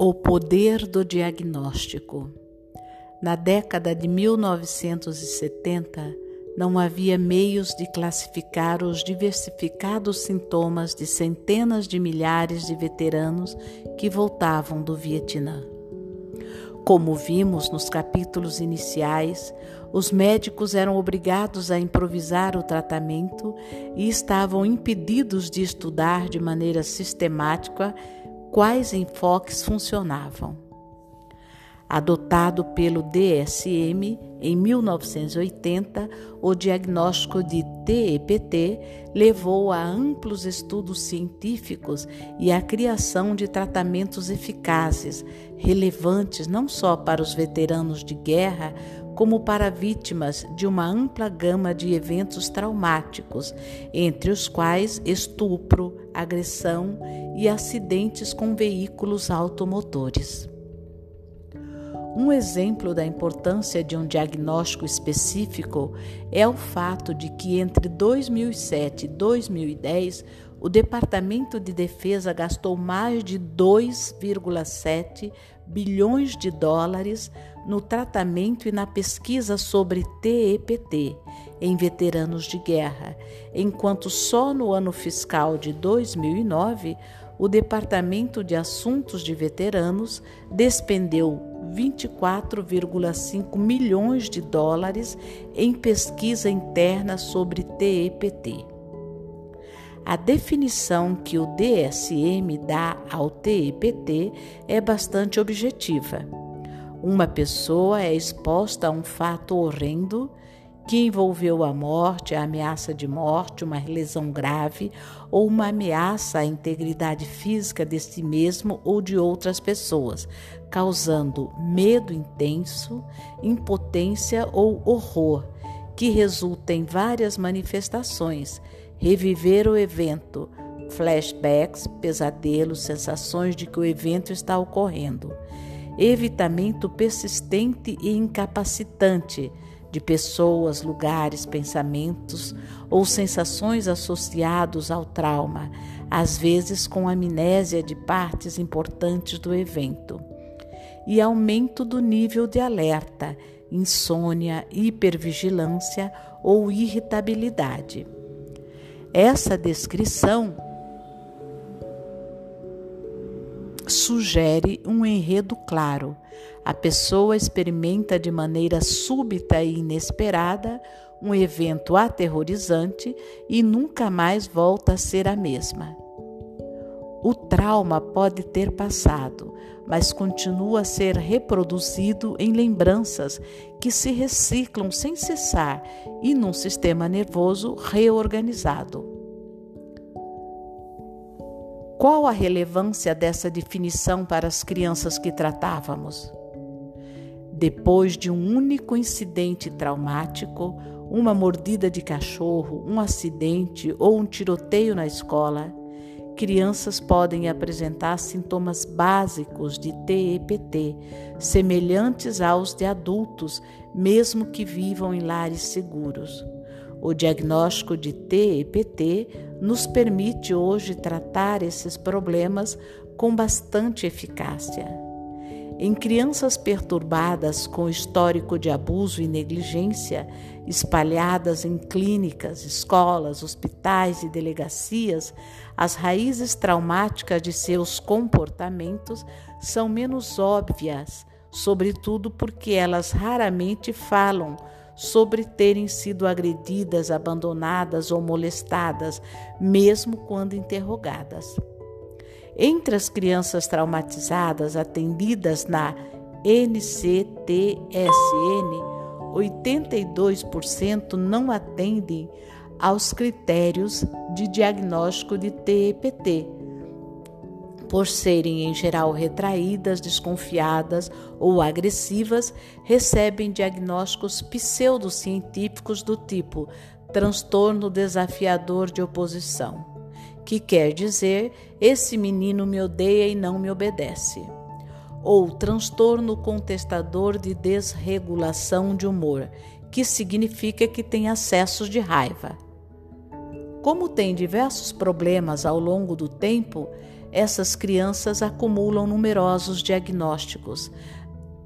O poder do diagnóstico. Na década de 1970, não havia meios de classificar os diversificados sintomas de centenas de milhares de veteranos que voltavam do Vietnã. Como vimos nos capítulos iniciais, os médicos eram obrigados a improvisar o tratamento e estavam impedidos de estudar de maneira sistemática quais enfoques funcionavam. Adotado pelo DSM em 1980, o diagnóstico de TEPT levou a amplos estudos científicos e à criação de tratamentos eficazes, relevantes não só para os veteranos de guerra, como para vítimas de uma ampla gama de eventos traumáticos, entre os quais estupro, agressão e acidentes com veículos automotores. Um exemplo da importância de um diagnóstico específico é o fato de que entre 2007 e 2010 o Departamento de Defesa gastou mais de 2,7 bilhões de dólares no tratamento e na pesquisa sobre TEPT em veteranos de guerra, enquanto só no ano fiscal de 2009 o Departamento de Assuntos de Veteranos despendeu 24,5 milhões de dólares em pesquisa interna sobre TEPT. A definição que o DSM dá ao TEPT é bastante objetiva. Uma pessoa é exposta a um fato horrendo que envolveu a morte, a ameaça de morte, uma lesão grave ou uma ameaça à integridade física de si mesmo ou de outras pessoas, causando medo intenso, impotência ou horror, que resulta em várias manifestações. Reviver o evento, flashbacks, pesadelos, sensações de que o evento está ocorrendo. Evitamento persistente e incapacitante de pessoas, lugares, pensamentos ou sensações associados ao trauma, às vezes com amnésia de partes importantes do evento, e aumento do nível de alerta, insônia, hipervigilância ou irritabilidade. Essa descrição sugere um enredo claro. A pessoa experimenta de maneira súbita e inesperada um evento aterrorizante e nunca mais volta a ser a mesma. O trauma pode ter passado, mas continua a ser reproduzido em lembranças que se reciclam sem cessar e num sistema nervoso reorganizado. Qual a relevância dessa definição para as crianças que tratávamos? Depois de um único incidente traumático, uma mordida de cachorro, um acidente ou um tiroteio na escola, crianças podem apresentar sintomas básicos de TEPT, semelhantes aos de adultos, mesmo que vivam em lares seguros. O diagnóstico de TEPT nos permite hoje tratar esses problemas com bastante eficácia. Em crianças perturbadas com histórico de abuso e negligência, espalhadas em clínicas, escolas, hospitais e delegacias, as raízes traumáticas de seus comportamentos são menos óbvias, sobretudo porque elas raramente falam sobre terem sido agredidas, abandonadas ou molestadas, mesmo quando interrogadas. Entre as crianças traumatizadas atendidas na NCTSN, 82% não atendem aos critérios de diagnóstico de TEPT por serem em geral retraídas, desconfiadas ou agressivas, recebem diagnósticos pseudocientíficos do tipo transtorno desafiador de oposição, que quer dizer esse menino me odeia e não me obedece, ou transtorno contestador de desregulação de humor, que significa que tem acessos de raiva. Como tem diversos problemas ao longo do tempo, essas crianças acumulam numerosos diagnósticos.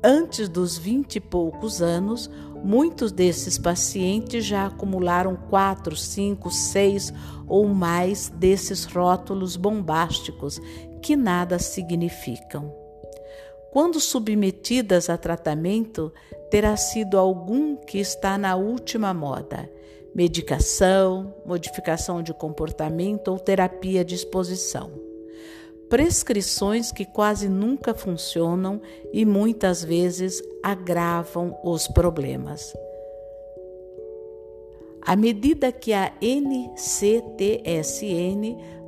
Antes dos vinte e poucos anos, muitos desses pacientes já acumularam quatro, cinco, seis ou mais desses rótulos bombásticos que nada significam. Quando submetidas a tratamento, terá sido algum que está na última moda medicação, modificação de comportamento ou terapia de exposição. Prescrições que quase nunca funcionam e muitas vezes agravam os problemas. À medida que a NCTSN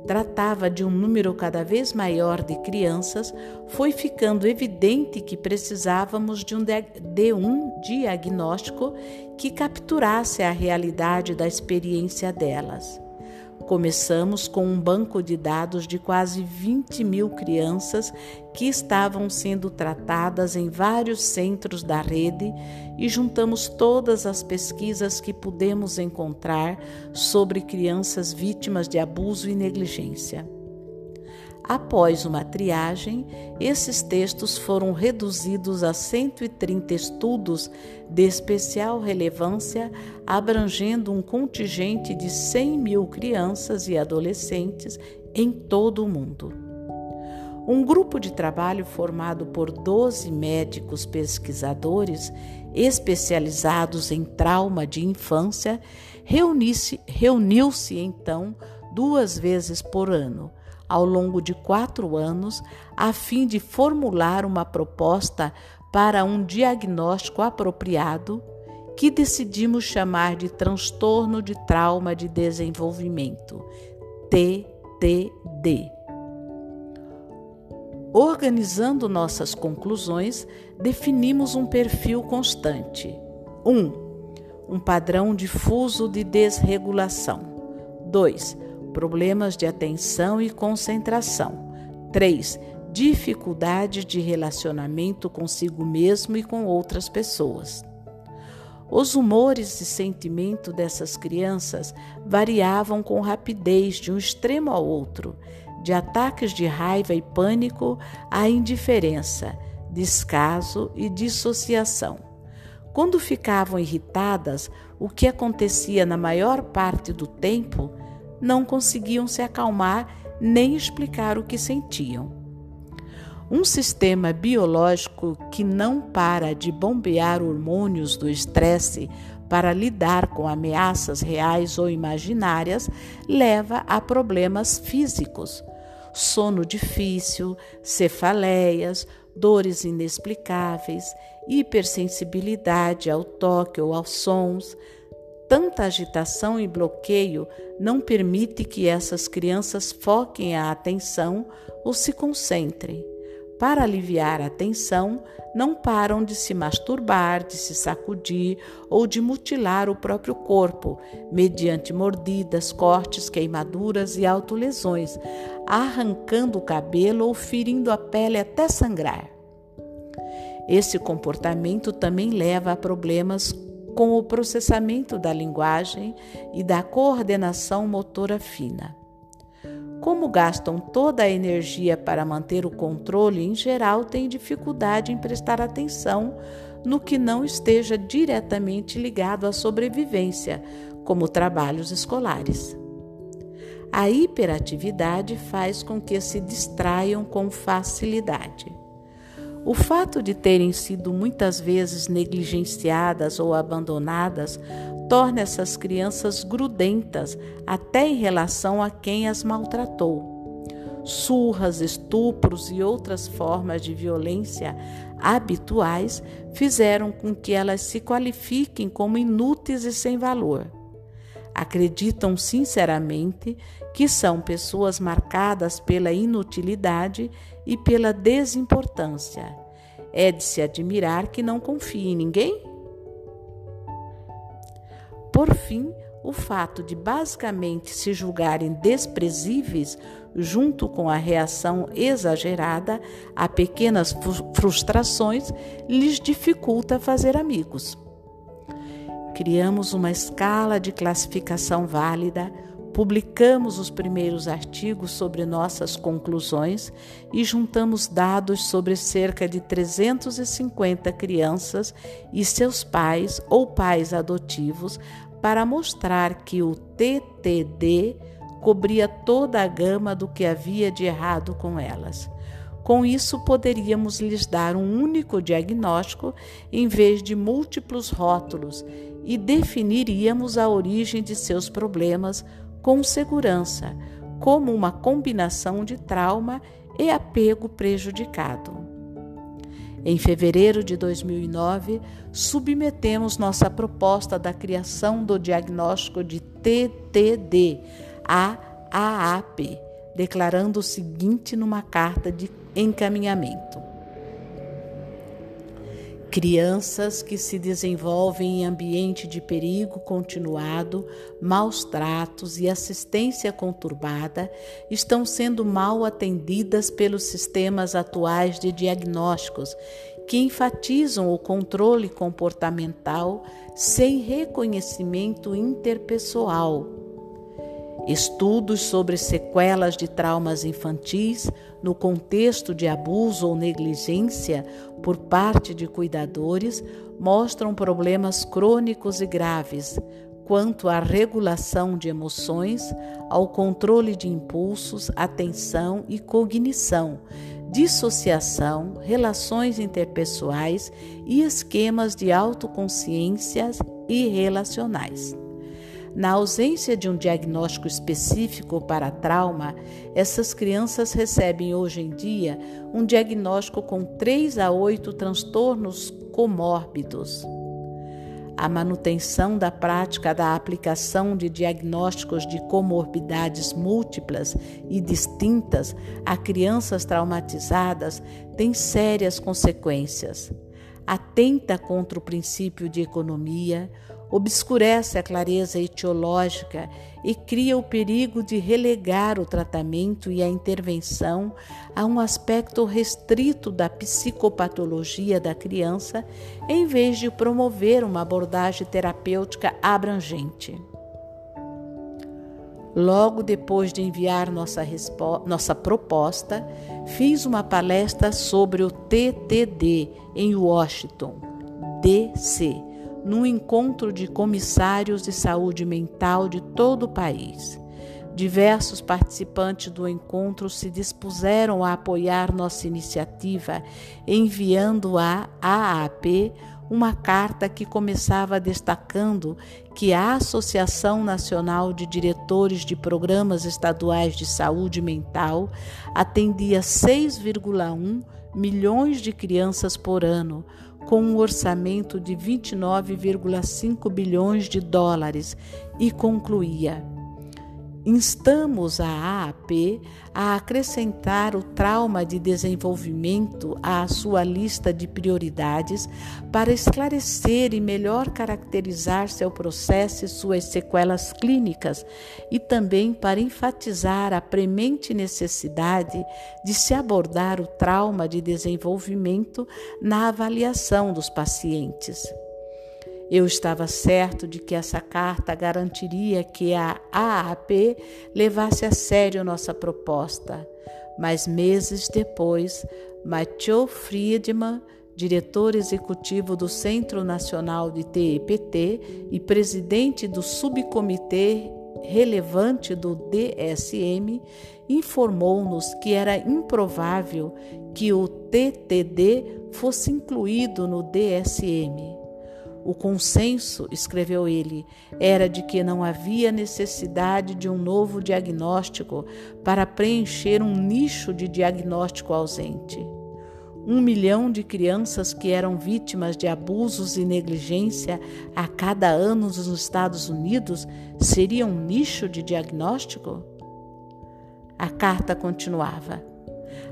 tratava de um número cada vez maior de crianças, foi ficando evidente que precisávamos de um, de um diagnóstico que capturasse a realidade da experiência delas. Começamos com um banco de dados de quase 20 mil crianças que estavam sendo tratadas em vários centros da rede e juntamos todas as pesquisas que pudemos encontrar sobre crianças vítimas de abuso e negligência. Após uma triagem, esses textos foram reduzidos a 130 estudos de especial relevância, abrangendo um contingente de 100 mil crianças e adolescentes em todo o mundo. Um grupo de trabalho formado por 12 médicos pesquisadores especializados em trauma de infância reuniu-se então duas vezes por ano ao longo de quatro anos, a fim de formular uma proposta para um diagnóstico apropriado que decidimos chamar de transtorno de trauma de desenvolvimento, TTD. Organizando nossas conclusões, definimos um perfil constante. 1. Um, um padrão difuso de desregulação. 2 problemas de atenção e concentração. 3. Dificuldade de relacionamento consigo mesmo e com outras pessoas. Os humores e sentimento dessas crianças variavam com rapidez de um extremo ao outro, de ataques de raiva e pânico à indiferença, descaso e dissociação. Quando ficavam irritadas, o que acontecia na maior parte do tempo, não conseguiam se acalmar nem explicar o que sentiam. Um sistema biológico que não para de bombear hormônios do estresse para lidar com ameaças reais ou imaginárias leva a problemas físicos, sono difícil, cefaleias, dores inexplicáveis, hipersensibilidade ao toque ou aos sons, Tanta agitação e bloqueio não permite que essas crianças foquem a atenção ou se concentrem. Para aliviar a tensão, não param de se masturbar, de se sacudir ou de mutilar o próprio corpo, mediante mordidas, cortes, queimaduras e autolesões, arrancando o cabelo ou ferindo a pele até sangrar. Esse comportamento também leva a problemas com o processamento da linguagem e da coordenação motora fina. Como gastam toda a energia para manter o controle, em geral têm dificuldade em prestar atenção no que não esteja diretamente ligado à sobrevivência, como trabalhos escolares. A hiperatividade faz com que se distraiam com facilidade. O fato de terem sido muitas vezes negligenciadas ou abandonadas torna essas crianças grudentas até em relação a quem as maltratou. Surras, estupros e outras formas de violência habituais fizeram com que elas se qualifiquem como inúteis e sem valor. Acreditam sinceramente que são pessoas marcadas pela inutilidade e pela desimportância. É de se admirar que não confie em ninguém? Por fim, o fato de basicamente se julgarem desprezíveis, junto com a reação exagerada a pequenas frustrações, lhes dificulta fazer amigos. Criamos uma escala de classificação válida Publicamos os primeiros artigos sobre nossas conclusões e juntamos dados sobre cerca de 350 crianças e seus pais ou pais adotivos para mostrar que o TTD cobria toda a gama do que havia de errado com elas. Com isso, poderíamos lhes dar um único diagnóstico em vez de múltiplos rótulos e definiríamos a origem de seus problemas com segurança, como uma combinação de trauma e apego prejudicado. Em fevereiro de 2009, submetemos nossa proposta da criação do diagnóstico de TTD à AAP, declarando o seguinte numa carta de encaminhamento: Crianças que se desenvolvem em ambiente de perigo continuado, maus tratos e assistência conturbada estão sendo mal atendidas pelos sistemas atuais de diagnósticos que enfatizam o controle comportamental sem reconhecimento interpessoal. Estudos sobre sequelas de traumas infantis no contexto de abuso ou negligência por parte de cuidadores mostram problemas crônicos e graves quanto à regulação de emoções, ao controle de impulsos, atenção e cognição, dissociação, relações interpessoais e esquemas de autoconsciência e relacionais. Na ausência de um diagnóstico específico para trauma, essas crianças recebem hoje em dia um diagnóstico com 3 a 8 transtornos comórbidos. A manutenção da prática da aplicação de diagnósticos de comorbidades múltiplas e distintas a crianças traumatizadas tem sérias consequências. Atenta contra o princípio de economia, obscurece a clareza etiológica e cria o perigo de relegar o tratamento e a intervenção a um aspecto restrito da psicopatologia da criança, em vez de promover uma abordagem terapêutica abrangente. Logo depois de enviar nossa, nossa proposta, fiz uma palestra sobre o TTD em Washington, DC num encontro de comissários de saúde mental de todo o país. Diversos participantes do encontro se dispuseram a apoiar nossa iniciativa, enviando à AAP uma carta que começava destacando que a Associação Nacional de Diretores de Programas Estaduais de Saúde Mental atendia 6,1 milhões de crianças por ano, com um orçamento de 29,5 bilhões de dólares e concluía: Instamos a AAP a acrescentar o trauma de desenvolvimento à sua lista de prioridades para esclarecer e melhor caracterizar seu processo e suas sequelas clínicas e também para enfatizar a premente necessidade de se abordar o trauma de desenvolvimento na avaliação dos pacientes. Eu estava certo de que essa carta garantiria que a AAP levasse a sério nossa proposta, mas meses depois, Mathieu Friedman, diretor executivo do Centro Nacional de TEPT e presidente do subcomitê relevante do DSM, informou-nos que era improvável que o TTD fosse incluído no DSM. O consenso, escreveu ele, era de que não havia necessidade de um novo diagnóstico para preencher um nicho de diagnóstico ausente. Um milhão de crianças que eram vítimas de abusos e negligência a cada ano nos Estados Unidos seria um nicho de diagnóstico? A carta continuava.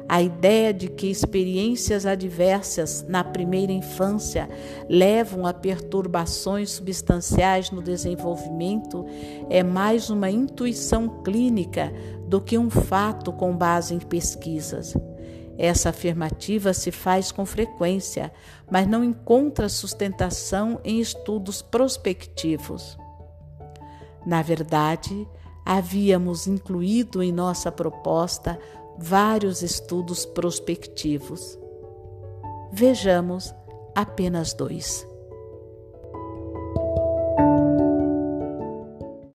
A ideia de que experiências adversas na primeira infância levam a perturbações substanciais no desenvolvimento é mais uma intuição clínica do que um fato com base em pesquisas. Essa afirmativa se faz com frequência, mas não encontra sustentação em estudos prospectivos. Na verdade, havíamos incluído em nossa proposta vários estudos prospectivos. Vejamos apenas dois.